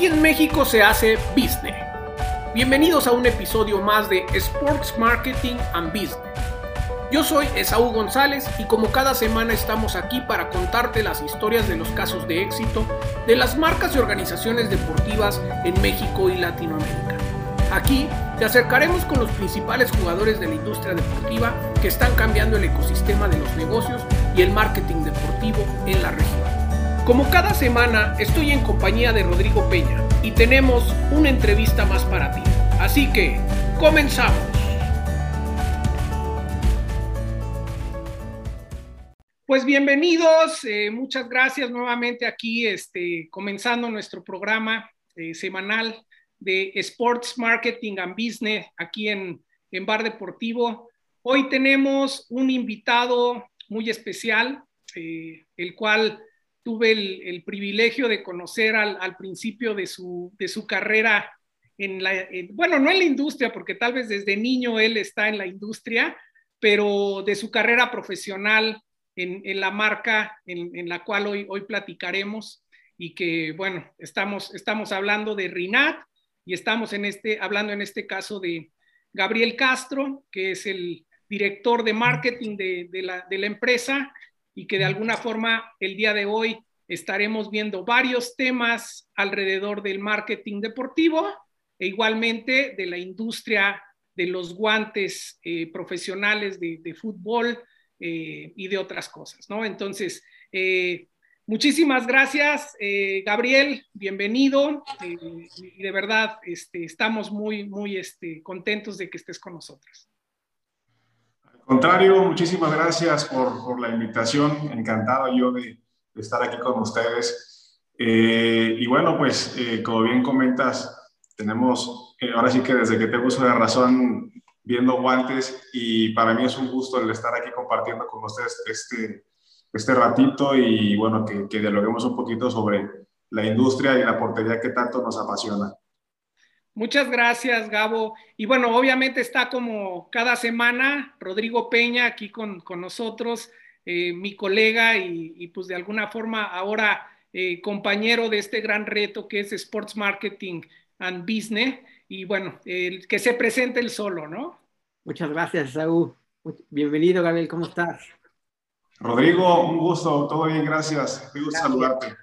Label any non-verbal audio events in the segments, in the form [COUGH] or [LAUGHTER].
Aquí en México se hace business. Bienvenidos a un episodio más de Sports Marketing and Business. Yo soy Esaú González y como cada semana estamos aquí para contarte las historias de los casos de éxito de las marcas y organizaciones deportivas en México y Latinoamérica. Aquí te acercaremos con los principales jugadores de la industria deportiva que están cambiando el ecosistema de los negocios y el marketing deportivo en la región. Como cada semana estoy en compañía de Rodrigo Peña y tenemos una entrevista más para ti. Así que, comenzamos. Pues bienvenidos, eh, muchas gracias nuevamente aquí, este, comenzando nuestro programa eh, semanal de Sports Marketing and Business aquí en, en Bar Deportivo. Hoy tenemos un invitado muy especial, eh, el cual tuve el, privilegio de conocer al, principio de su, de su, carrera en la, bueno, no en la industria, porque tal vez desde niño él está en la industria, pero de su carrera profesional en, en la marca en, en, la cual hoy, hoy platicaremos y que, bueno, estamos, estamos hablando de Rinat y estamos en este, hablando en este caso de Gabriel Castro, que es el director de marketing de, de la empresa y que de alguna forma el día de hoy estaremos viendo varios temas alrededor del marketing deportivo e igualmente de la industria de los guantes eh, profesionales de, fútbol eh, y de otras cosas, ¿no? Entonces, eh, muchísimas gracias, Gabriel, bienvenido y de verdad este, estamos muy, muy este, contentos de que estés con nosotros contrario, muchísimas gracias por, la invitación. Encantado yo de, estar aquí con ustedes. Eh, y bueno, pues eh, como bien comentas, tenemos, eh, ahora sí que desde que tengo uso de razón, viendo guantes y para mí es un gusto el estar aquí compartiendo con ustedes este, este ratito y bueno, que dialoguemos un poquito sobre la industria y la portería que tanto nos apasiona. Muchas gracias, Gabo. Y bueno, obviamente está como cada semana Rodrigo Peña aquí con, nosotros, eh, mi colega y, pues de alguna forma ahora eh, compañero de este gran reto que es Sports Marketing and Business. Y bueno, el que se presente el solo, ¿no? Muchas gracias, Saúl. Bienvenido, Gabriel, ¿cómo estás? Rodrigo, un gusto, todo bien, gracias. Me gusta saludarte.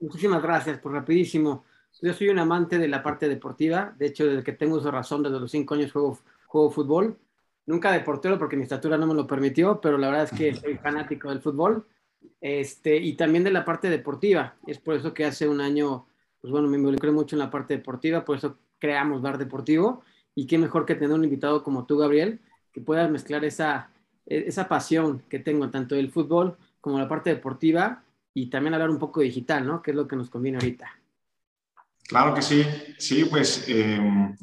Muchísimas gracias, por rapidísimo. Yo soy un amante de la parte deportiva. De hecho, desde que tengo su razón, desde los cinco años juego, juego fútbol. Nunca de portero porque mi estatura no me lo permitió, pero la verdad es que soy fanático del fútbol. Este, y también de la parte deportiva. Es por eso que hace un año, pues bueno, me involucré mucho en la parte deportiva, por eso creamos Bar Deportivo. Y qué mejor que tener un invitado como tú, Gabriel, que puedas mezclar esa, esa pasión que tengo tanto del fútbol como la parte deportiva y también hablar un poco digital, ¿no? Que es lo que nos conviene ahorita. Claro que sí, sí, pues em,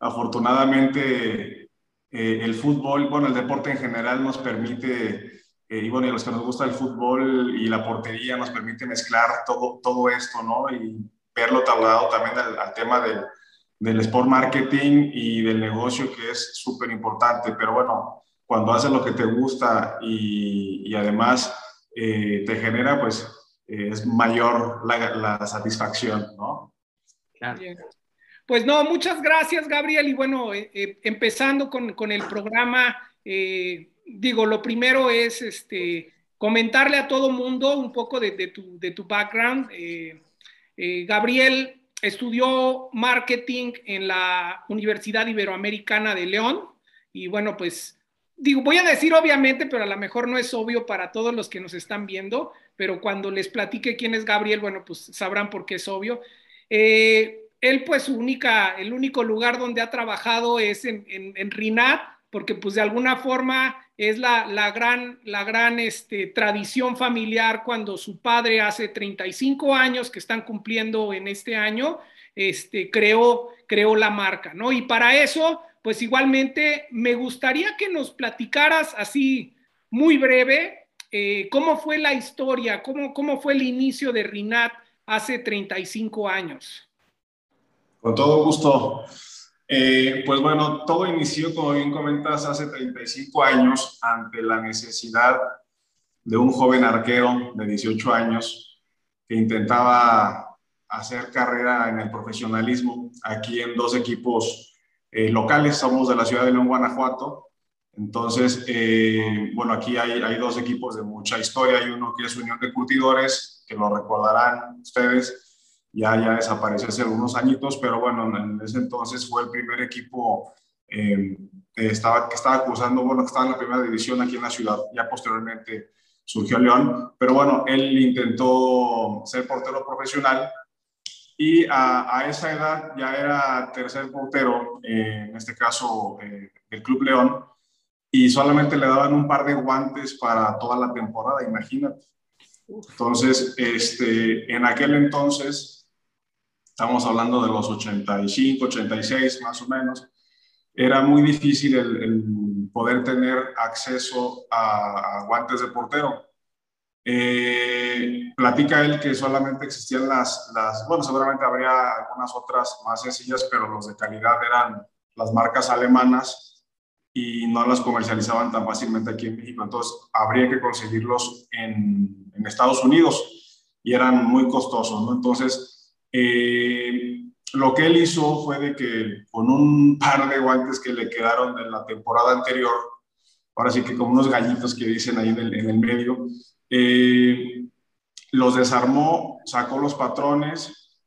afortunadamente eh, el fútbol, bueno, el deporte en general nos permite, eh, y bueno, y los que nos gusta el fútbol y la portería nos permite mezclar todo, todo esto, ¿no? Y verlo trasladado también al, tema del, del, sport marketing y del negocio que es súper importante, pero bueno, cuando haces lo que te gusta y, y además eh, te genera, pues es mayor la, la satisfacción, ¿no? Pues no, muchas gracias, Gabriel. Y bueno, eh, eh, empezando con, el programa, eh, digo, lo primero es este, comentarle a todo mundo un poco de, tu, de tu, background. Gabriel estudió marketing en la Universidad Iberoamericana de León. Y bueno, pues digo, voy a decir obviamente, pero a lo mejor no es obvio para todos los que nos están viendo, pero cuando les platique quién es Gabriel, bueno, pues sabrán por qué es obvio. Eh, él, pues, su única, el único lugar donde ha trabajado es en, RINAT, porque, pues, de alguna forma es la, la gran, la gran este, tradición familiar cuando su padre hace 35 años que están cumpliendo en este año, este, creó, creó la marca, ¿no? Y para eso, pues igualmente me gustaría que nos platicaras así muy breve eh, cómo fue la historia, cómo, cómo fue el inicio de RINAT hace 35 años. Con todo gusto. Eh, pues bueno, todo inició, como bien comentas, hace 35 años ante la necesidad de un joven arquero de 18 años que intentaba hacer carrera en el profesionalismo aquí en dos equipos eh, locales. Somos de la ciudad de León, Guanajuato. Entonces, eh, bueno, aquí hay, hay, dos equipos de mucha historia. Hay uno que es Unión de Curtidores, que lo recordarán ustedes, ya, ya desapareció hace algunos añitos, pero bueno, en ese entonces fue el primer equipo eh, que, estaba, que estaba cursando, bueno, que estaba en la primera división aquí en la ciudad. Ya posteriormente surgió León, pero bueno, él intentó ser portero profesional y a, a esa edad ya era tercer portero, eh, en este caso eh, del Club León, y solamente le daban un par de guantes para toda la temporada, imagínate. Entonces, este, en aquel entonces, estamos hablando de los 85, 86 más o menos, era muy difícil el, poder tener acceso a, guantes de portero. Eh, platica él que solamente existían las, las, bueno, seguramente habría algunas otras más sencillas, pero los de calidad eran las marcas alemanas y no las comercializaban tan fácilmente aquí en México. Entonces, habría que conseguirlos en, en Estados Unidos y eran muy costosos, ¿no? Entonces, eh, lo que él hizo fue de que con un par de guantes que le quedaron de la temporada anterior, ahora sí que como unos gallitos que dicen ahí en el, en el medio, eh, los desarmó, sacó los patrones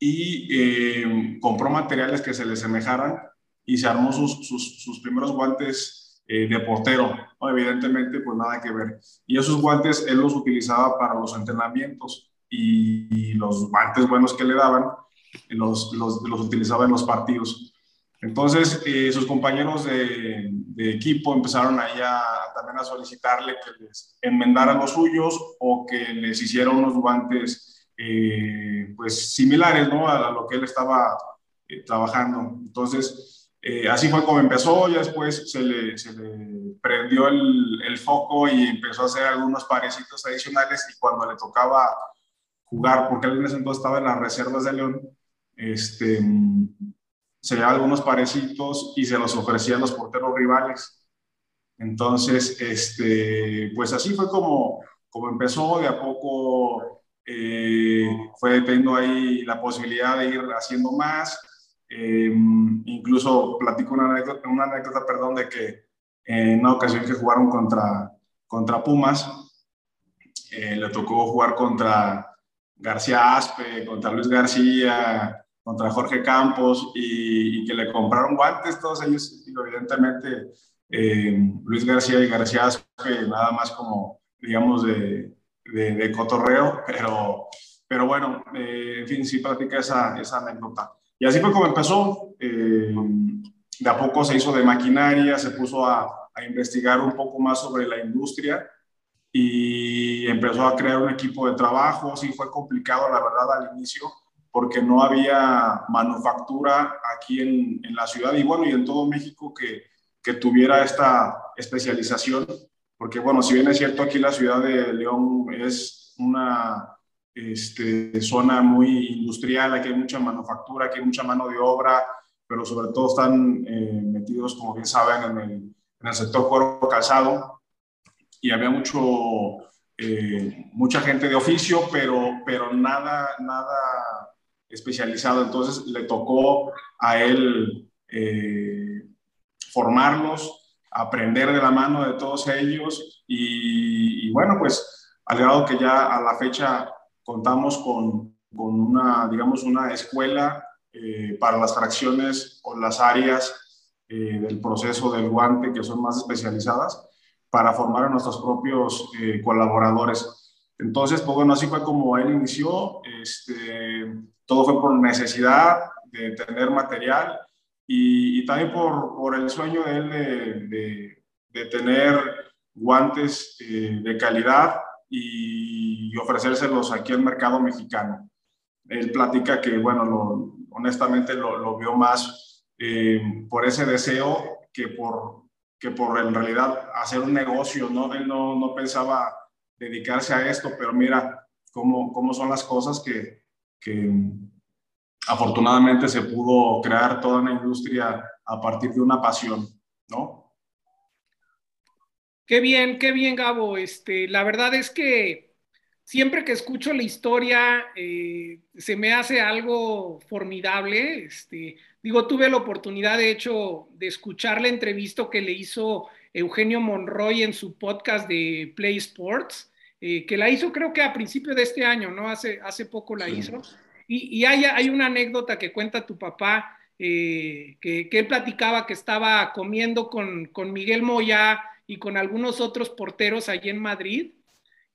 y eh, compró materiales que se le semejaran y se armó sus, sus, primeros guantes eh, de portero. Evidentemente, pues nada que ver. Y esos guantes él los utilizaba para los entrenamientos y, los guantes buenos que le daban los, los, los utilizaba en los partidos. Entonces, eh, sus compañeros de, de, equipo empezaron ahí a, también a solicitarle que les enmendaran los suyos o que les hiciera unos guantes eh, pues similares ¿no? a, lo que él estaba trabajando. Entonces, eh, así fue como empezó, ya después se le, le prendió el, foco y empezó a hacer algunos parecitos adicionales y cuando le tocaba jugar, porque él en ese entonces estaba en las reservas de León, este, se llevaba algunos parecitos y se los ofrecía a los porteros rivales. Entonces, este, pues así fue como, como empezó, de a poco eh, fue teniendo ahí la posibilidad de ir haciendo más eh, incluso platico una anécdota, una anécdota, perdón, de que en una ocasión que jugaron contra, contra Pumas, eh, le tocó jugar contra García Aspe, contra Luis García, contra Jorge Campos y, que le compraron guantes, todos ellos, evidentemente eh, Luis García y García Aspe, nada más como, digamos, de, de, cotorreo, pero, pero bueno, en fin, sí platica esa, esa anécdota. Y así fue como empezó. Eh, de a poco se hizo de maquinaria, se puso a, investigar un poco más sobre la industria y empezó a crear un equipo de trabajo. Sí fue complicado, la verdad, al inicio, porque no había manufactura aquí en, en la ciudad y bueno, y en todo México que, que tuviera esta especialización. Porque bueno, si bien es cierto, aquí la ciudad de León es una este, zona muy industrial, aquí hay mucha manufactura, aquí hay mucha mano de obra, pero sobre todo están eh, metidos, como bien saben, en el, en el sector cuero calzado y había mucho, eh, mucha gente de oficio, pero, pero nada, nada especializado. Entonces le tocó a él eh, formarlos, aprender de la mano de todos ellos y, y bueno, pues al grado que ya a la fecha contamos con, con una, digamos, una escuela eh, para las fracciones o las áreas eh, del proceso del guante que son más especializadas para formar a nuestros propios eh, colaboradores. Entonces, pues bueno, así fue como él inició. Este, todo fue por necesidad de tener material y, también por, por, el sueño de él de, de tener guantes de calidad y ofrecérselos aquí al mercado mexicano. Él platica que, bueno, lo, honestamente lo, lo, vio más eh, por ese deseo que por, que por en realidad hacer un negocio, ¿no? Él no, no pensaba dedicarse a esto, pero mira cómo, cómo son las cosas que, que afortunadamente se pudo crear toda una industria a partir de una pasión, ¿no? Qué bien, qué bien, Gabo. Este, la verdad es que siempre que escucho la historia eh, se me hace algo formidable. Este, digo, tuve la oportunidad, de hecho, de escuchar la entrevista que le hizo Eugenio Monroy en su podcast de Play Sports, eh, que la hizo creo que a principio de este año, ¿no? Hace, hace poco la hizo. Y, hay, hay, una anécdota que cuenta tu papá, eh, que, que, él platicaba que estaba comiendo con, con Miguel Moya y con algunos otros porteros allí en Madrid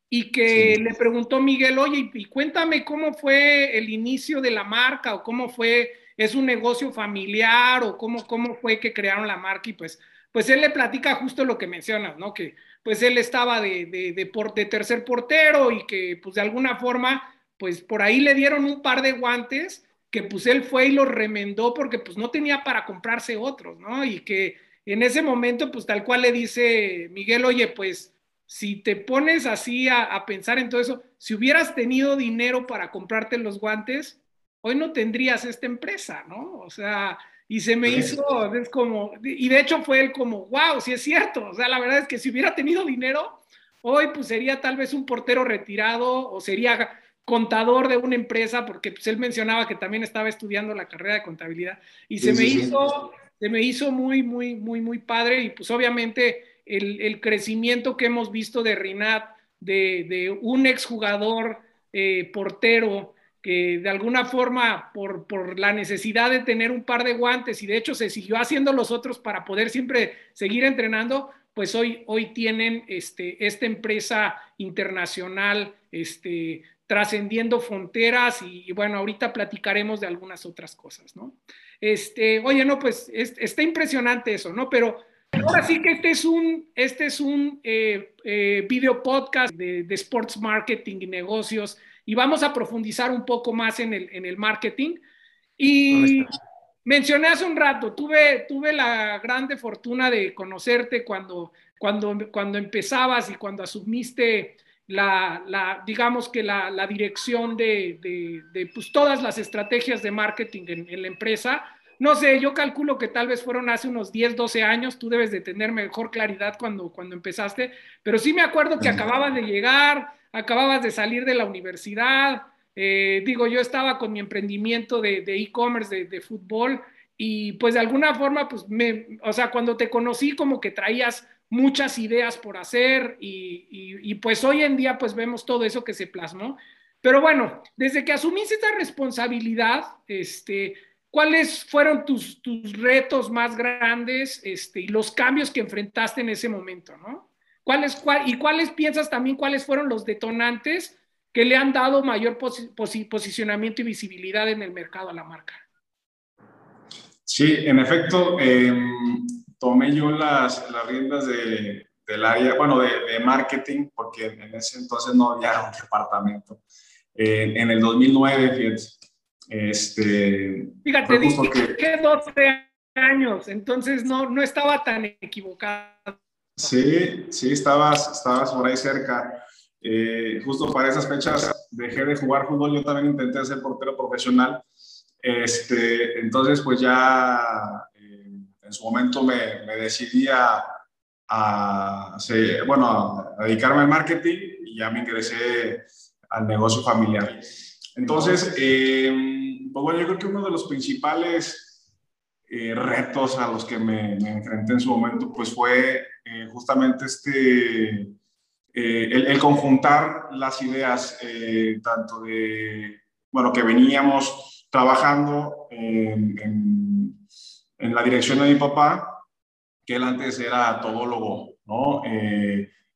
y que le preguntó Miguel, oye, y cuéntame cómo fue el inicio de la marca o cómo fue, es un negocio familiar o cómo, cómo fue que crearon la marca y pues, pues él le platica justo lo que mencionas, ¿no? Que pues él estaba de, de, de, de tercer portero y que pues de alguna forma, pues por ahí le dieron un par de guantes que pues él fue y los remendó porque pues no tenía para comprarse otros, ¿no? Y que en ese momento pues tal cual le dice Miguel, oye, pues si te pones así a, pensar en todo eso, si hubieras tenido dinero para comprarte los guantes, hoy no tendrías esta empresa, ¿no? O sea, y se me hizo, es como, y de hecho fue el como, wow, sí es cierto, o sea, la verdad es que si hubiera tenido dinero, hoy pues sería tal vez un portero retirado o sería contador de una empresa, porque pues él mencionaba que también estaba estudiando la carrera de contabilidad, y se me hizo, se me hizo muy, muy, muy, muy padre, y pues obviamente el, crecimiento que hemos visto de Rinat, de, un exjugador eh, portero, que de alguna forma, por, la necesidad de tener un par de guantes, y de hecho se siguió haciendo los otros para poder siempre seguir entrenando, pues hoy, hoy tienen este, esta empresa internacional este, trascendiendo fronteras y, bueno, ahorita platicaremos de algunas otras cosas, ¿no? Este, oye, no, pues está impresionante eso, ¿no? Pero Ahora sí que este es un, este es un eh, eh, video podcast de, sports marketing y negocios y vamos a profundizar un poco más en el, en el marketing. Y mencioné hace un rato, tuve, tuve la grande fortuna de conocerte cuando, cuando, cuando empezabas y cuando asumiste la, la digamos que la, la dirección de, de, de pues, todas las estrategias de marketing en, en la empresa. No sé, yo calculo que tal vez fueron hace unos 10, 12 años, tú debes de tener mejor claridad cuando, cuando empezaste, pero sí me acuerdo que acababas de llegar, acababas de salir de la universidad, eh, digo, yo estaba con mi emprendimiento de e-commerce, de, fútbol, y pues de alguna forma, pues me, o sea, cuando te conocí como que traías muchas ideas por hacer y, pues hoy en día pues vemos todo eso que se plasmó. Pero bueno, desde que asumiste esta responsabilidad, este, ¿Cuáles fueron tus, tus retos más grandes este, y los cambios que enfrentaste en ese momento? ¿no? ¿Cuáles, cuál, ¿Y cuáles piensas también cuáles fueron los detonantes que le han dado mayor posicionamiento y visibilidad en el mercado a la marca? Sí, en efecto, em, tomé yo las, las riendas de, del área, bueno, de, de, marketing, porque en ese entonces no había un departamento. en el 2009, fíjense, este, Fíjate, dije que... 12 años, entonces no, no estaba tan equivocado. Sí, sí, estabas, estabas por ahí cerca. Eh, justo para esas fechas dejé de jugar fútbol, yo también intenté ser portero profesional. Este, entonces, pues ya eh, en su momento me, me decidí a, a, bueno, a dedicarme al marketing y ya me ingresé al negocio familiar. Entonces, eh, pues bueno, yo creo que uno de los principales eh, retos a los que me, enfrenté en su momento, pues fue eh, justamente este, el, conjuntar las ideas, tanto de, bueno, que veníamos trabajando en, en, la dirección de mi papá, que él antes era todólogo, ¿no?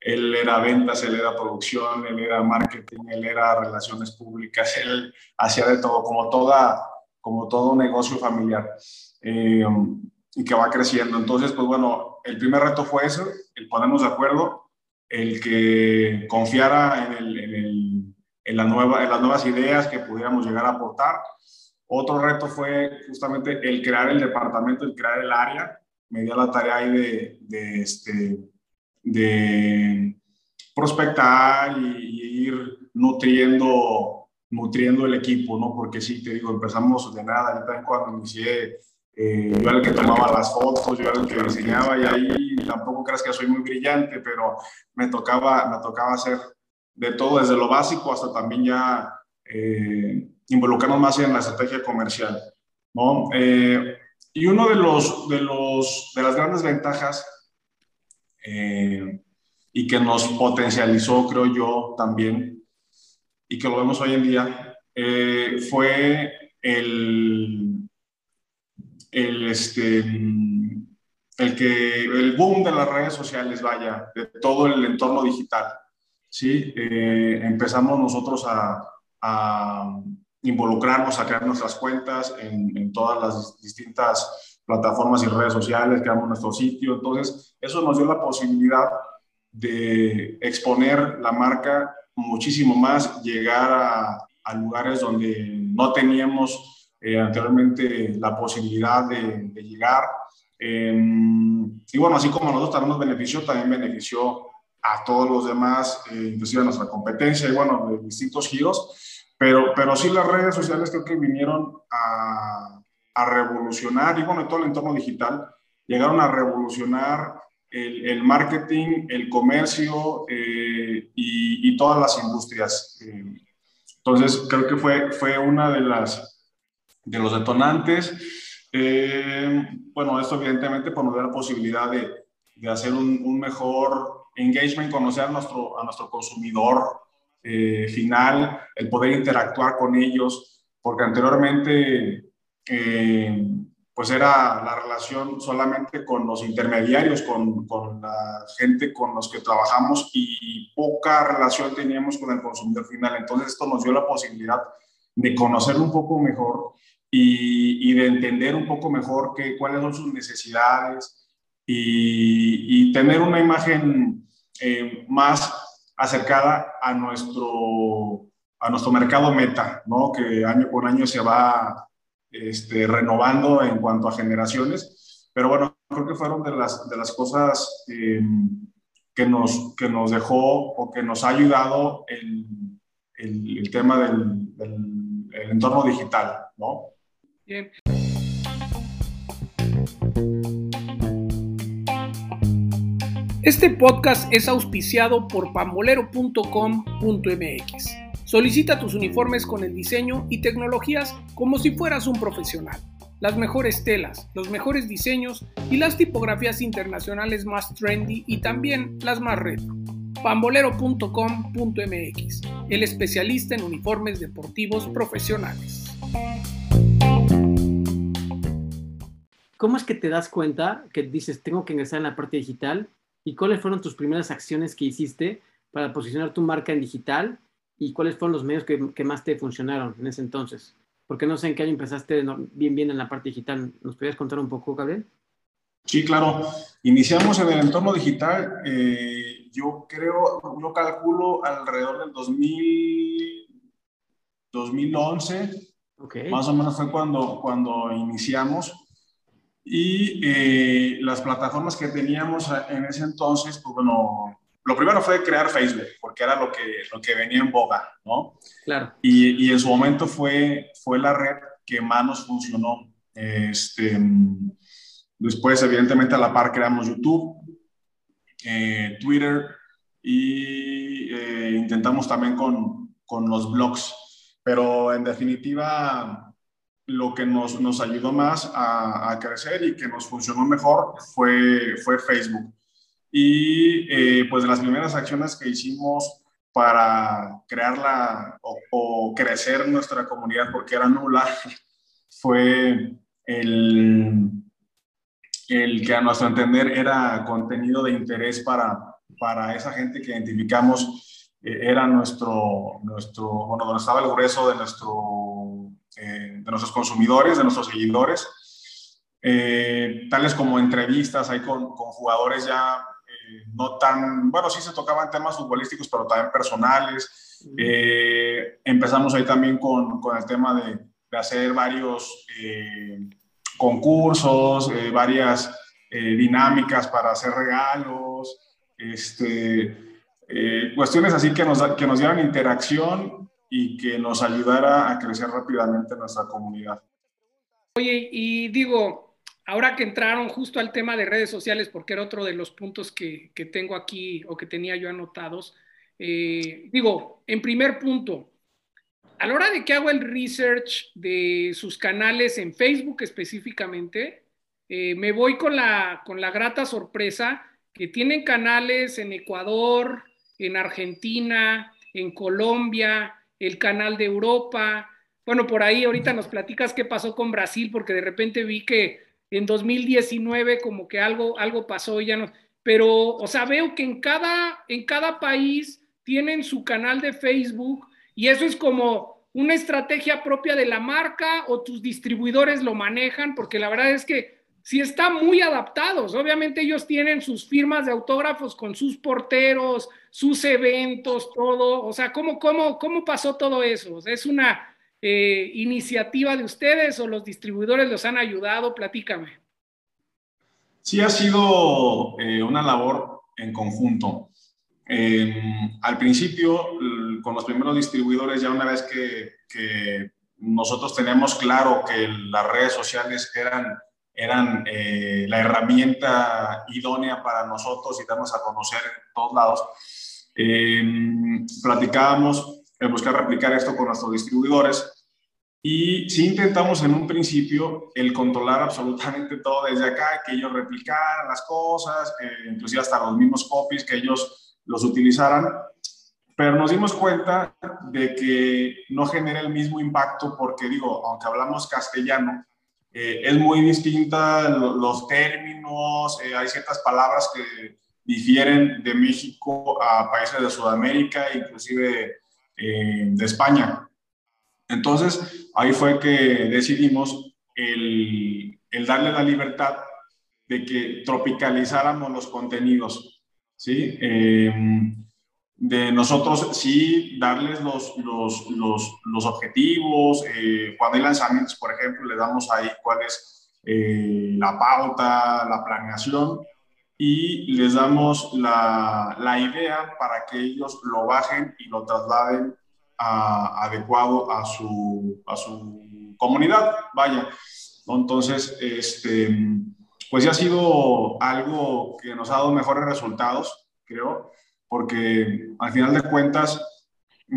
Él era ventas, él era producción, él era marketing, él era relaciones públicas, [LAUGHS] él hacía de todo, como, toda, como todo negocio familiar eh, y que va creciendo. Entonces, pues bueno, el primer reto fue eso, el ponernos de acuerdo, el que confiara en, el, en, el, en, la nueva, en las nuevas ideas que pudiéramos llegar a aportar. Otro reto fue justamente el crear el departamento, el crear el área. Me dio la tarea ahí de, de este, de prospectar y, ir nutriendo, nutriendo el equipo, ¿no? Porque sí, te digo, empezamos de nada. Yo también cuando inicié, eh, yo era el que tomaba las fotos, yo era el que diseñaba y ahí tampoco creas que soy muy brillante, pero me tocaba, me tocaba hacer de todo, desde lo básico hasta también ya eh, involucrarnos más en la estrategia comercial. ¿no? Eh, y uno de, los, de, los, de las grandes ventajas eh, y que nos potencializó, creo yo, también, y que lo vemos hoy en día, fue el, el, este, el, que, el boom de las redes sociales, vaya, de todo el entorno digital. ¿sí? Eh, empezamos nosotros a, involucrarnos, a crear nuestras cuentas en, todas las distintas plataformas y redes sociales, creamos nuestro sitio. Entonces, eso nos dio la posibilidad de exponer la marca muchísimo más, llegar a, lugares donde no teníamos eh, anteriormente la posibilidad de, llegar. Eh, y bueno, así como nosotros nos benefició, también benefició a todos los demás, eh, inclusive a nuestra competencia y bueno, de distintos giros, pero, pero sí las redes sociales creo que vinieron a, a revolucionar, y bueno, todo el entorno digital, llegaron a revolucionar el, el marketing, el comercio eh, y, y, todas las industrias. Entonces, creo que fue, fue una de las de los detonantes. Eh, bueno, esto evidentemente nos da la posibilidad de, de hacer un, un mejor engagement, conocer a nuestro, a nuestro consumidor eh, final, el poder interactuar con ellos, porque anteriormente eh, pues era la relación solamente con los intermediarios, con, con, la gente con los que trabajamos y poca relación teníamos con el consumidor final. Entonces esto nos dio la posibilidad de conocer un poco mejor y, de entender un poco mejor que, cuáles son sus necesidades, y, y tener una imagen eh, más acercada a nuestro, a nuestro mercado meta, ¿no? que año por año se va este, renovando en cuanto a generaciones. Pero bueno, creo que fueron de las, de las cosas eh, que, nos, que nos dejó o que nos ha ayudado el, el, el tema del, del el entorno digital. ¿no? Bien. Este podcast es auspiciado por pambolero.com.mx. Solicita tus uniformes con el diseño y tecnologías como si fueras un profesional. Las mejores telas, los mejores diseños y las tipografías internacionales más trendy y también las más retro. pambolero.com.mx, el especialista en uniformes deportivos profesionales. ¿Cómo es que te das cuenta que dices, tengo que ingresar en la parte digital y cuáles fueron tus primeras acciones que hiciste para posicionar tu marca en digital y cuáles fueron los medios que, que más te funcionaron en ese entonces. Porque no sé en qué año empezaste bien, bien en la parte digital. ¿Nos podrías contar un poco, Gabriel? Sí, claro. Iniciamos en el entorno digital, eh, yo creo, yo calculo alrededor del 2000, 2011. Okay. Más o menos fue cuando, cuando iniciamos. Y eh, las plataformas que teníamos en ese entonces, pues bueno, lo primero fue crear Facebook, porque era lo que, lo que venía en boga, ¿no? Claro. Y, y en su momento fue, fue la red que más nos funcionó. Este, después, evidentemente, a la par creamos YouTube, eh, Twitter y eh, intentamos también con, con los blogs. Pero en definitiva, lo que nos, nos ayudó más a, a, crecer y que nos funcionó mejor fue, fue Facebook. Y eh, pues de las primeras acciones que hicimos para crearla o, o, crecer nuestra comunidad, porque era nula, [LAUGHS] fue el, el que a nuestro entender era contenido de interés para, para esa gente que identificamos eh, era nuestro, nuestro, bueno, donde estaba el grueso de nuestro de nuestros consumidores, de nuestros seguidores, eh, tales como entrevistas ahí con, con jugadores ya eh, no tan, bueno, sí se tocaban temas futbolísticos, pero también personales. empezamos ahí también con, con el tema de, de hacer varios concursos, varias dinámicas para hacer regalos, este, cuestiones así que nos, que nos dieran interacción y que nos ayudara a crecer rápidamente nuestra comunidad. Oye, y digo, ahora que entraron justo al tema de redes sociales, porque era otro de los puntos que, que tengo aquí o que tenía yo anotados, eh, digo, en primer punto, a la hora de que hago el research de sus canales en Facebook específicamente, eh, me voy con la, con la grata sorpresa que tienen canales en Ecuador, en Argentina, en Colombia, el canal de Europa. Bueno, por ahí ahorita nos platicas qué pasó con Brasil, porque de repente vi que en 2019 como que algo, algo pasó y ya no. Pero, o sea, veo que en cada, en cada país tienen su canal de Facebook y eso es como una estrategia propia de la marca o tus distribuidores lo manejan, porque la verdad es que si están muy adaptados. Obviamente ellos tienen sus firmas de autógrafos con sus porteros, sus eventos, todo. O sea, ¿cómo, cómo, cómo pasó todo eso? ¿Es una eh, iniciativa de ustedes o los distribuidores los han ayudado? Platícame. Sí, ha sido eh, una labor en conjunto. Em, al principio, con los primeros distribuidores, ya una vez que, que nosotros tenemos claro que las redes sociales eran eran eh, la herramienta idónea para nosotros y darnos a conocer en todos lados. Eh, platicábamos en buscar replicar esto con nuestros distribuidores y sí intentamos en un principio el controlar absolutamente todo desde acá, que ellos replicaran las cosas, eh, inclusive hasta los mismos copies, que ellos los utilizaran, pero nos dimos cuenta de que no genera el mismo impacto porque digo, aunque hablamos castellano, eh, es muy distinta los términos, eh, hay ciertas palabras que difieren de México a países de Sudamérica, inclusive eh, de España. Entonces, ahí fue que decidimos el, el, darle la libertad de que tropicalizáramos los contenidos, ¿sí? De nosotros sí darles los, los, los, los objetivos. Eh, cuando hay lanzamientos, por ejemplo, le damos ahí cuál es eh, la pauta, la planeación y les damos la, la, idea para que ellos lo bajen y lo trasladen a, adecuado a su, a su comunidad. Vaya, entonces, este, pues ya ha sido algo que nos ha dado mejores resultados, creo porque al final de cuentas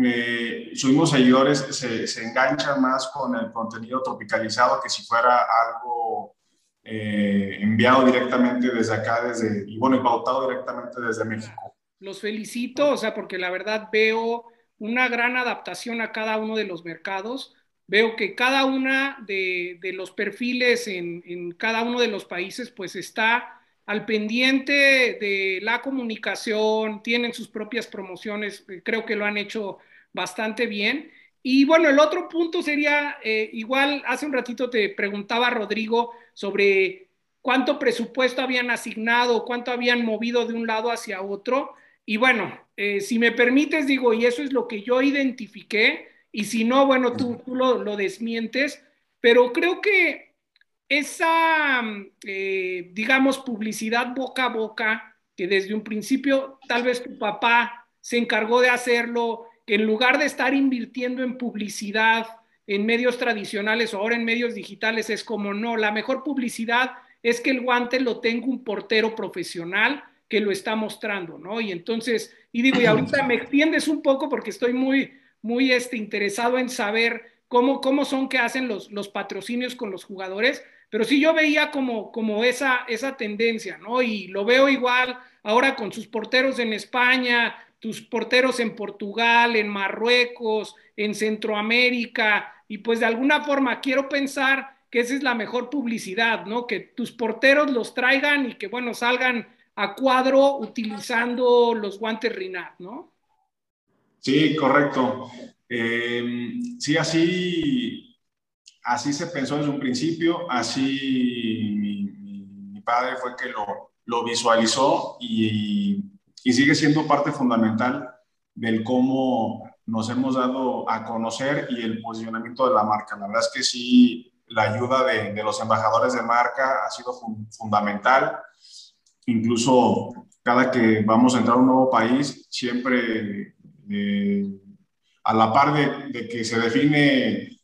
eh, sus mismos seguidores se, se, enganchan más con el contenido tropicalizado que si fuera algo eh, enviado directamente desde acá, desde, y bueno, pautado directamente desde México. Los felicito, o sea, porque la verdad veo una gran adaptación a cada uno de los mercados. Veo que cada una de, de los perfiles en, en, cada uno de los países pues está al pendiente de la comunicación, tienen sus propias promociones, eh, creo que lo han hecho bastante bien. Y bueno, el otro punto sería, eh, igual hace un ratito te preguntaba Rodrigo sobre cuánto presupuesto habían asignado, cuánto habían movido de un lado hacia otro. Y bueno, eh, si me permites, digo, y eso es lo que yo identifiqué, y si no, bueno, tú, tú lo, lo desmientes, pero creo que esa, eh, digamos, publicidad boca a boca, que desde un principio tal vez tu papá se encargó de hacerlo, que en lugar de estar invirtiendo en publicidad en medios tradicionales o ahora en medios digitales, es como no, la mejor publicidad es que el guante lo tenga un portero profesional que lo está mostrando, ¿no? Y entonces, y digo, y ahorita me extiendes un poco porque estoy muy, muy este, interesado en saber cómo, cómo son que hacen los, los patrocinios con los jugadores, pero sí yo veía como, como esa, esa tendencia, ¿no? Y lo veo igual ahora con sus porteros en España, tus porteros en Portugal, en Marruecos, en Centroamérica, y pues de alguna forma quiero pensar que esa es la mejor publicidad, ¿no? Que tus porteros los traigan y que, bueno, salgan a cuadro utilizando los guantes Rinat, ¿no? Sí, correcto. Eh, sí, así así se pensó desde un principio, así mi, padre fue que lo, visualizó y, y, sigue siendo parte fundamental del cómo nos hemos dado a conocer y el posicionamiento de la marca. La verdad es que sí, la ayuda de, los embajadores de marca ha sido fundamental. Incluso cada que vamos a entrar a un nuevo país, siempre eh, a la par de que se define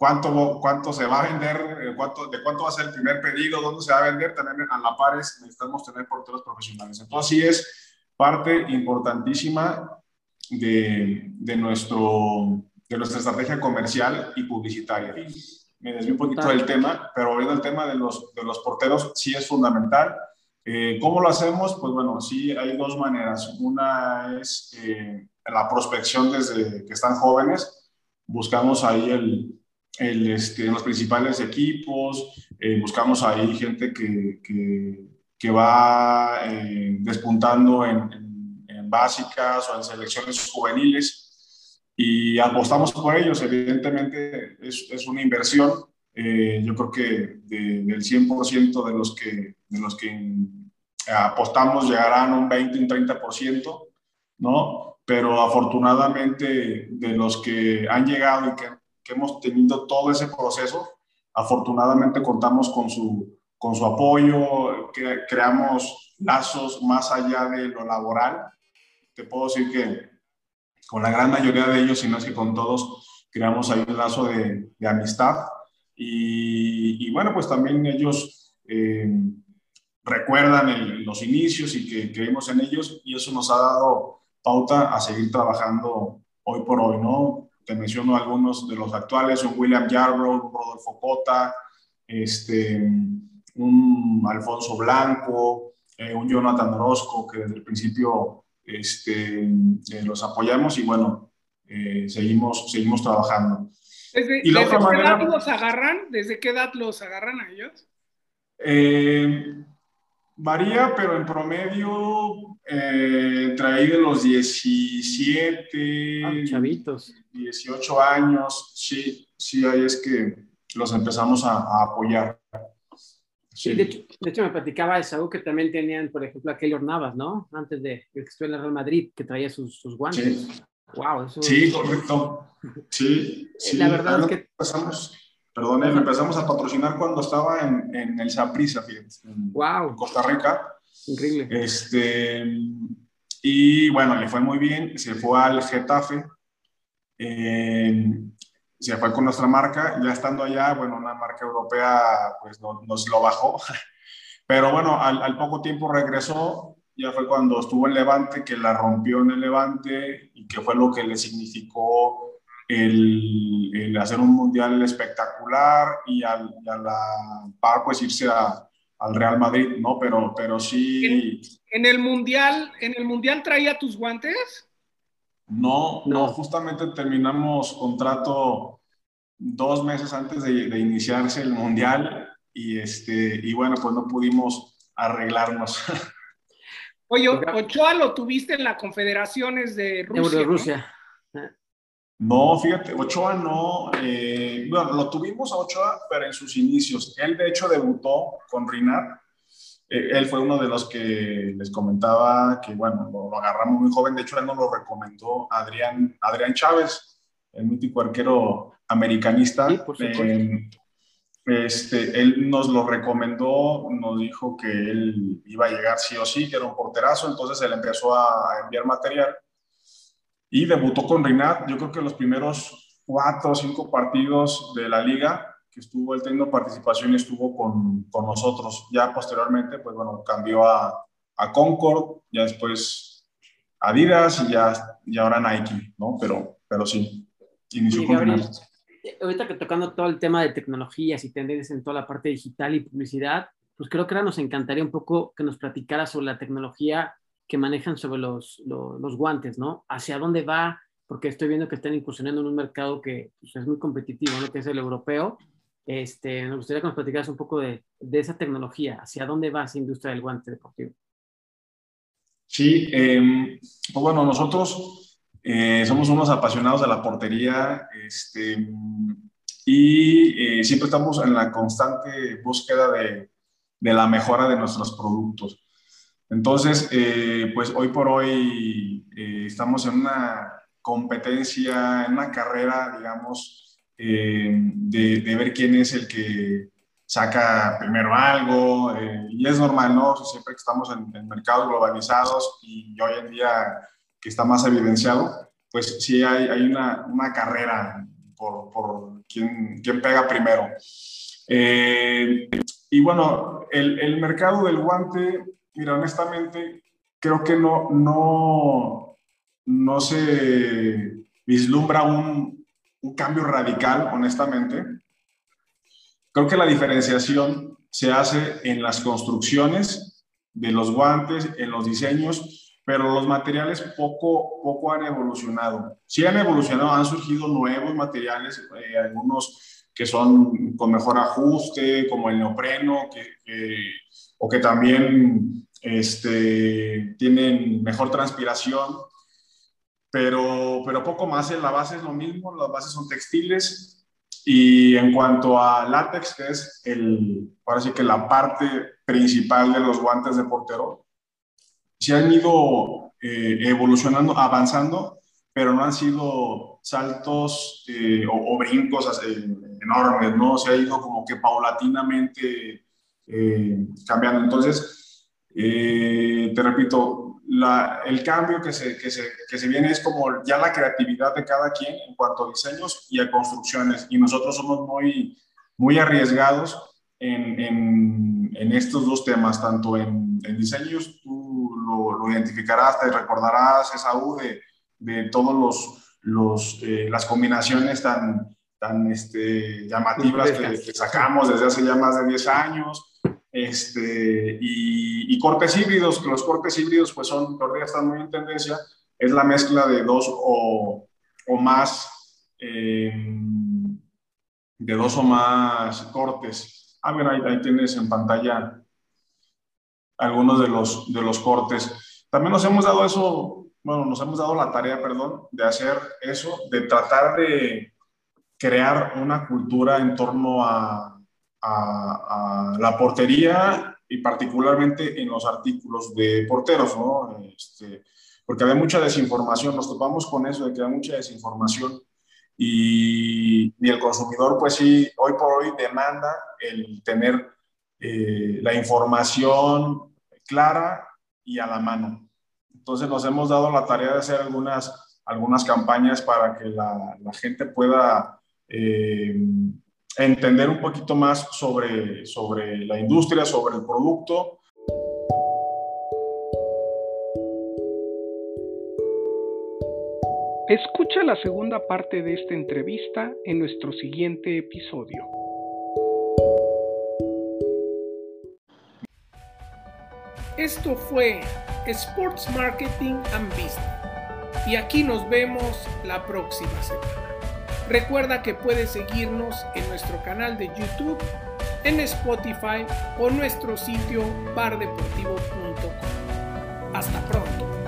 cuánto, cuánto se va a vender, eh, cuánto, de cuánto va a ser el primer pedido, dónde se va a vender, también a la par necesitamos tener porteros profesionales. Entonces sí es parte importantísima de, de, nuestro, de nuestra estrategia comercial y publicitaria. Me desvío un poquito del tema, pero volviendo al tema de los, de los porteros, sí es fundamental. Eh, ¿Cómo lo hacemos? Pues bueno, sí hay dos maneras. Una es eh, la prospección desde que están jóvenes. Buscamos ahí el, el, este, en los principales equipos, eh, buscamos ahí gente que, que, que va despuntando en, en, básicas o en selecciones juveniles y apostamos por ellos. Evidentemente es, es una inversión. yo creo que del 100% de los que, de los que apostamos llegarán un 20, un 30%, ¿no? Pero afortunadamente de los que han llegado y que, que hemos tenido todo ese proceso, afortunadamente contamos con su, con su apoyo, que creamos lazos más allá de lo laboral. Te puedo decir que con la gran mayoría de ellos, si no es que con todos, creamos ahí un lazo de, de amistad. Y, y, bueno, pues también ellos eh, recuerdan los inicios y que creemos en ellos y eso nos ha dado pauta a seguir trabajando hoy por hoy, ¿no? Te menciono algunos de los actuales, un William Yarbrough, un Rodolfo Cota, este, un Alfonso Blanco, eh, un Jonathan Orozco, que desde el principio este, eh, los apoyamos y bueno, eh, seguimos, seguimos trabajando. ¿Desde, y la ¿desde qué edad los agarran? ¿Desde qué edad los agarran a ellos? Varía, pero en promedio, eh, entre ahí de los 17, ah, chavitos. 18 años, sí, sí, ahí es que los empezamos a, apoyar. Sí. De, hecho, de, hecho, me platicaba de Saúl que también tenían, por ejemplo, a Keylor Navas, ¿no? Antes de que estuvo en el Real Madrid, que traía sus, sus guantes. Sí. Wow, eso Sí, correcto. Sí, [LAUGHS] sí. La verdad es que... Pasamos Perdón, empezamos a patrocinar cuando estaba en, en el Saprissa, en wow. Costa Rica. Increíble. Este, y bueno, le fue muy bien, se fue al Getafe, eh, se fue con nuestra marca, ya estando allá, bueno, una marca europea pues nos lo bajó, [LAUGHS] pero bueno, al, al poco tiempo regresó, ya fue cuando estuvo en Levante, que la rompió en el Levante y que fue lo que le significó el, hacer un mundial espectacular y, al, a la par pues irse al Real Madrid, ¿no? Pero, pero sí... ¿En, el mundial, ¿En el mundial traía tus guantes? No, no, justamente terminamos contrato dos meses antes de, de, iniciarse el mundial y, este, y bueno, pues no pudimos arreglarnos. [LAUGHS] Oye, Ochoa lo tuviste en las confederaciones de Rusia. De Rusia. No, fíjate, Ochoa no, eh, bueno, lo tuvimos a Ochoa, pero en sus inicios. Él de hecho debutó con Rinat. Eh, él fue uno de los que les comentaba que, bueno, lo, agarramos muy joven. De hecho, él nos lo recomendó Adrián, Adrián Chávez, el mítico arquero americanista. Sí, por eh, este, él nos lo recomendó, nos dijo que él iba a llegar sí o sí, que era un porterazo, entonces él empezó a enviar material y debutó con Rinat, yo creo que los primeros cuatro o cinco partidos de la liga que estuvo él teniendo participación estuvo con, con nosotros. Ya posteriormente, pues bueno, cambió a, a Concord, ya después Adidas y ya y ahora Nike, ¿no? Pero, pero sí, inició con Gabriel, Ahorita que tocando todo el tema de tecnologías y tendencias en toda la parte digital y publicidad, pues creo que ahora nos encantaría un poco que nos platicara sobre la tecnología que manejan sobre los, los, guantes, ¿no? ¿Hacia dónde va? Porque estoy viendo que están incursionando en un mercado que pues, es muy competitivo, ¿no? Que es el europeo. Este, nos gustaría que nos platicaras un poco de, de esa tecnología, hacia dónde va esa industria del guante deportivo. Sí, eh, pues bueno, nosotros eh, somos unos apasionados de la portería este, y eh, siempre estamos en la constante búsqueda de, de la mejora de nuestros productos. Entonces, eh, pues hoy por hoy eh, estamos en una competencia, en una carrera, digamos, eh, de, de, ver quién es el que saca primero algo, y es normal, ¿no? Siempre que estamos en, en, mercados globalizados y hoy en día que está más evidenciado, pues sí hay, hay una, una, carrera por, por quién, quién, pega primero. y bueno, el, el mercado del guante Mira, honestamente, creo que no, no, no se vislumbra un, un cambio radical, honestamente. Creo que la diferenciación se hace en las construcciones de los guantes, en los diseños, pero los materiales poco, poco han evolucionado. Sí han evolucionado, han surgido nuevos materiales, eh, algunos que son con mejor ajuste, como el neopreno, que, o que también este, tienen mejor transpiración, pero, pero poco más. La base es lo mismo, las bases son textiles, y en cuanto a látex, que es el, parece que la parte principal de los guantes de portero, se han ido eh, evolucionando, avanzando, pero no han sido saltos eh, o, brincos eh, enormes, ¿no? Se ha ido como que paulatinamente cambiando. Entonces, te repito, el cambio que se, que, se, que se, viene es como ya la creatividad de cada quien en cuanto a diseños y a construcciones. Y nosotros somos muy, muy arriesgados en, en, en estos dos temas, tanto en, en diseños, tú lo, lo, identificarás, te recordarás esa U de, de todos los, los eh, las combinaciones tan, tan este, llamativas que, que, sacamos desde hace ya más de 10 años este, y, cortes híbridos, que los cortes híbridos pues son, todavía están muy en tendencia, es la mezcla de dos o, o más, eh, de dos o más cortes. Ah, ver, ahí, ahí, tienes en pantalla algunos de los, de los cortes. También nos hemos dado eso, bueno, nos hemos dado la tarea, perdón, de hacer eso, de tratar de crear una cultura en torno a a, la portería y particularmente en los artículos de porteros, ¿no? Este, porque había mucha desinformación, nos topamos con eso de que hay mucha desinformación y, y, el consumidor, pues sí, hoy por hoy demanda el tener eh, la información clara y a la mano. Entonces nos hemos dado la tarea de hacer algunas, algunas campañas para que la, la gente pueda eh, entender un poquito más sobre, sobre la industria, sobre el producto. Escucha la segunda parte de esta entrevista en nuestro siguiente episodio. Esto fue Sports Marketing and Business. Y aquí nos vemos la próxima semana. Recuerda que puedes seguirnos en nuestro canal de YouTube, en Spotify o nuestro sitio bardeportivo.com. Hasta pronto.